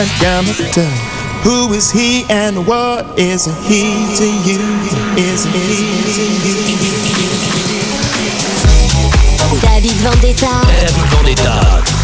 That Yamato. Who is he and what is he to you? Is he to you? David Vendetta. David Vendetta.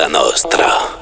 Cosa Nostra.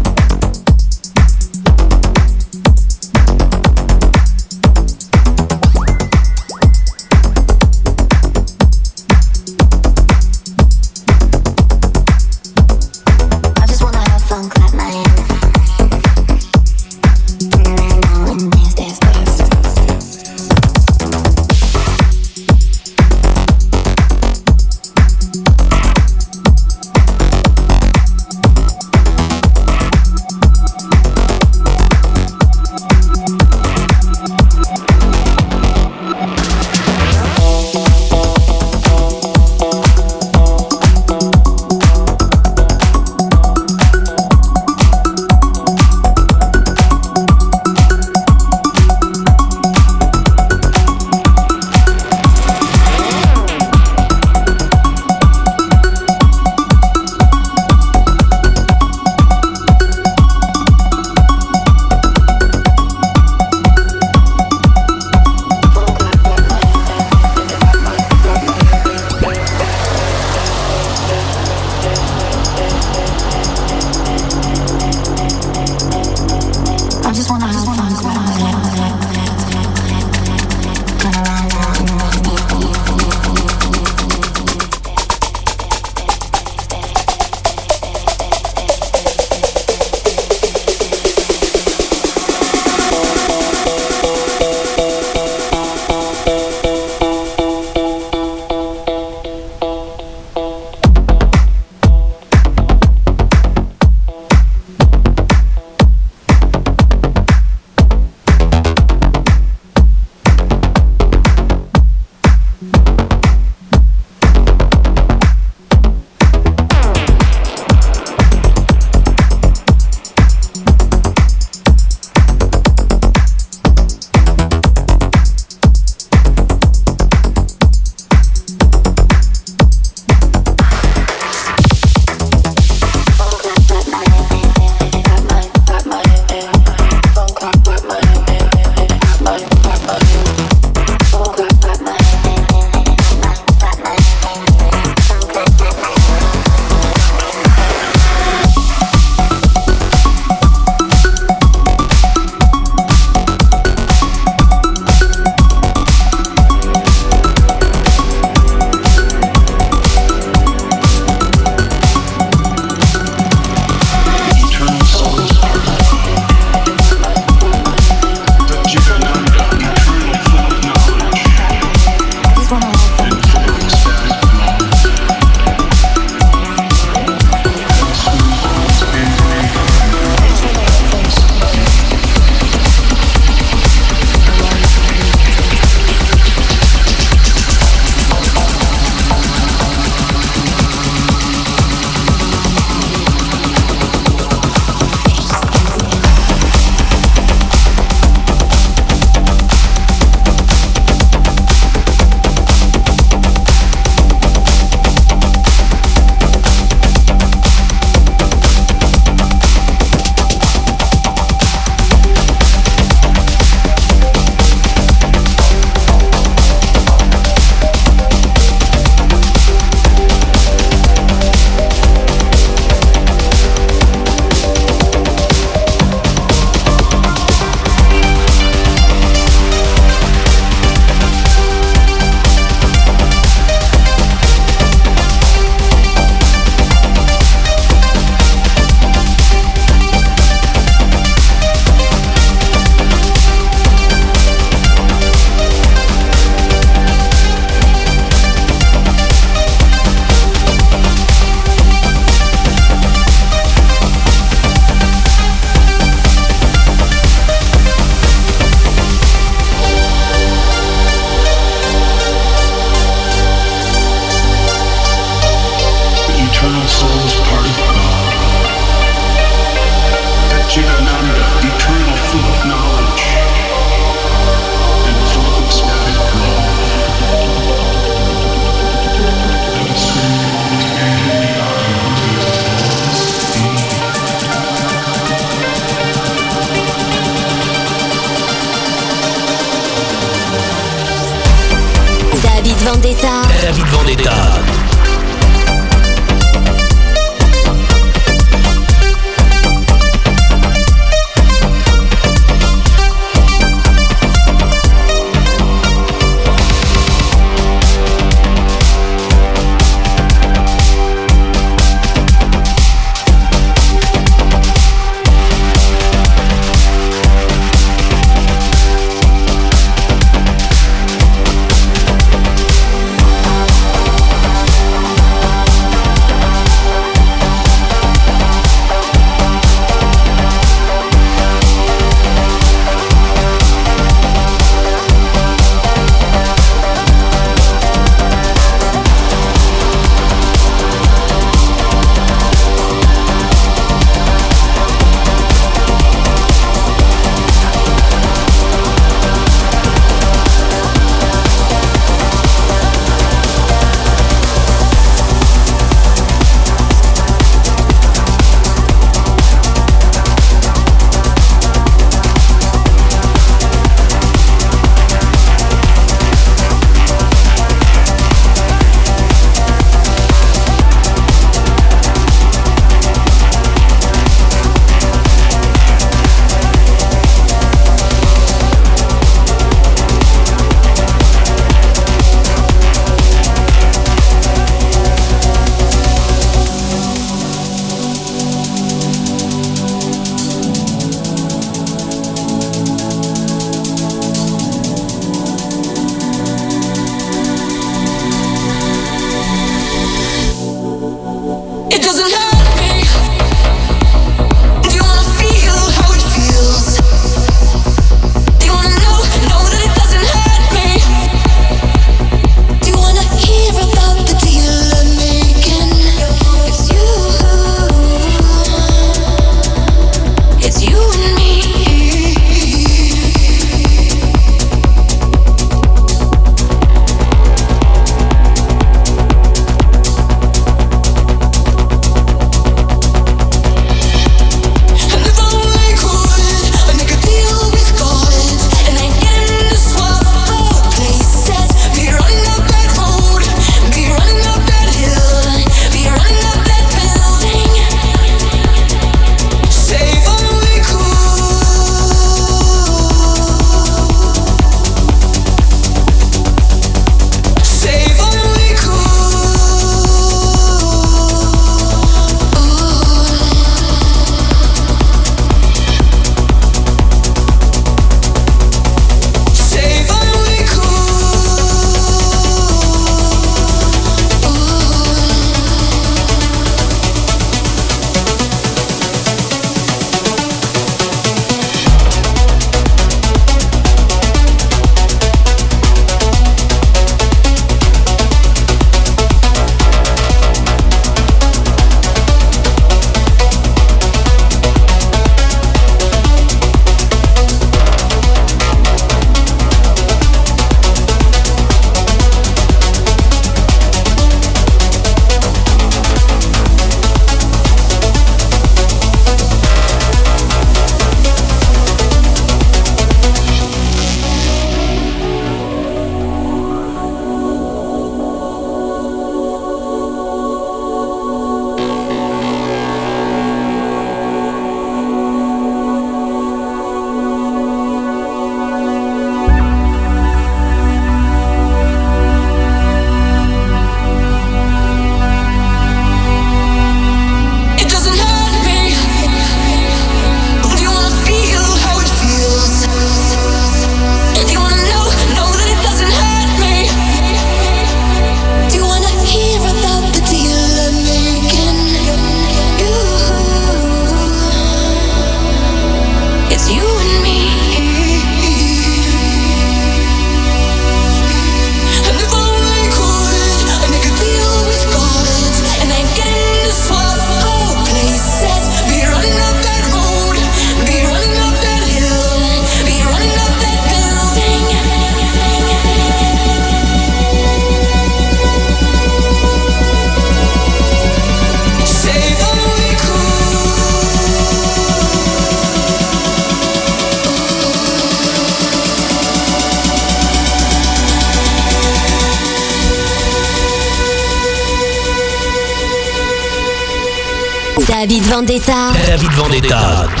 David Vendetta. David Vendetta.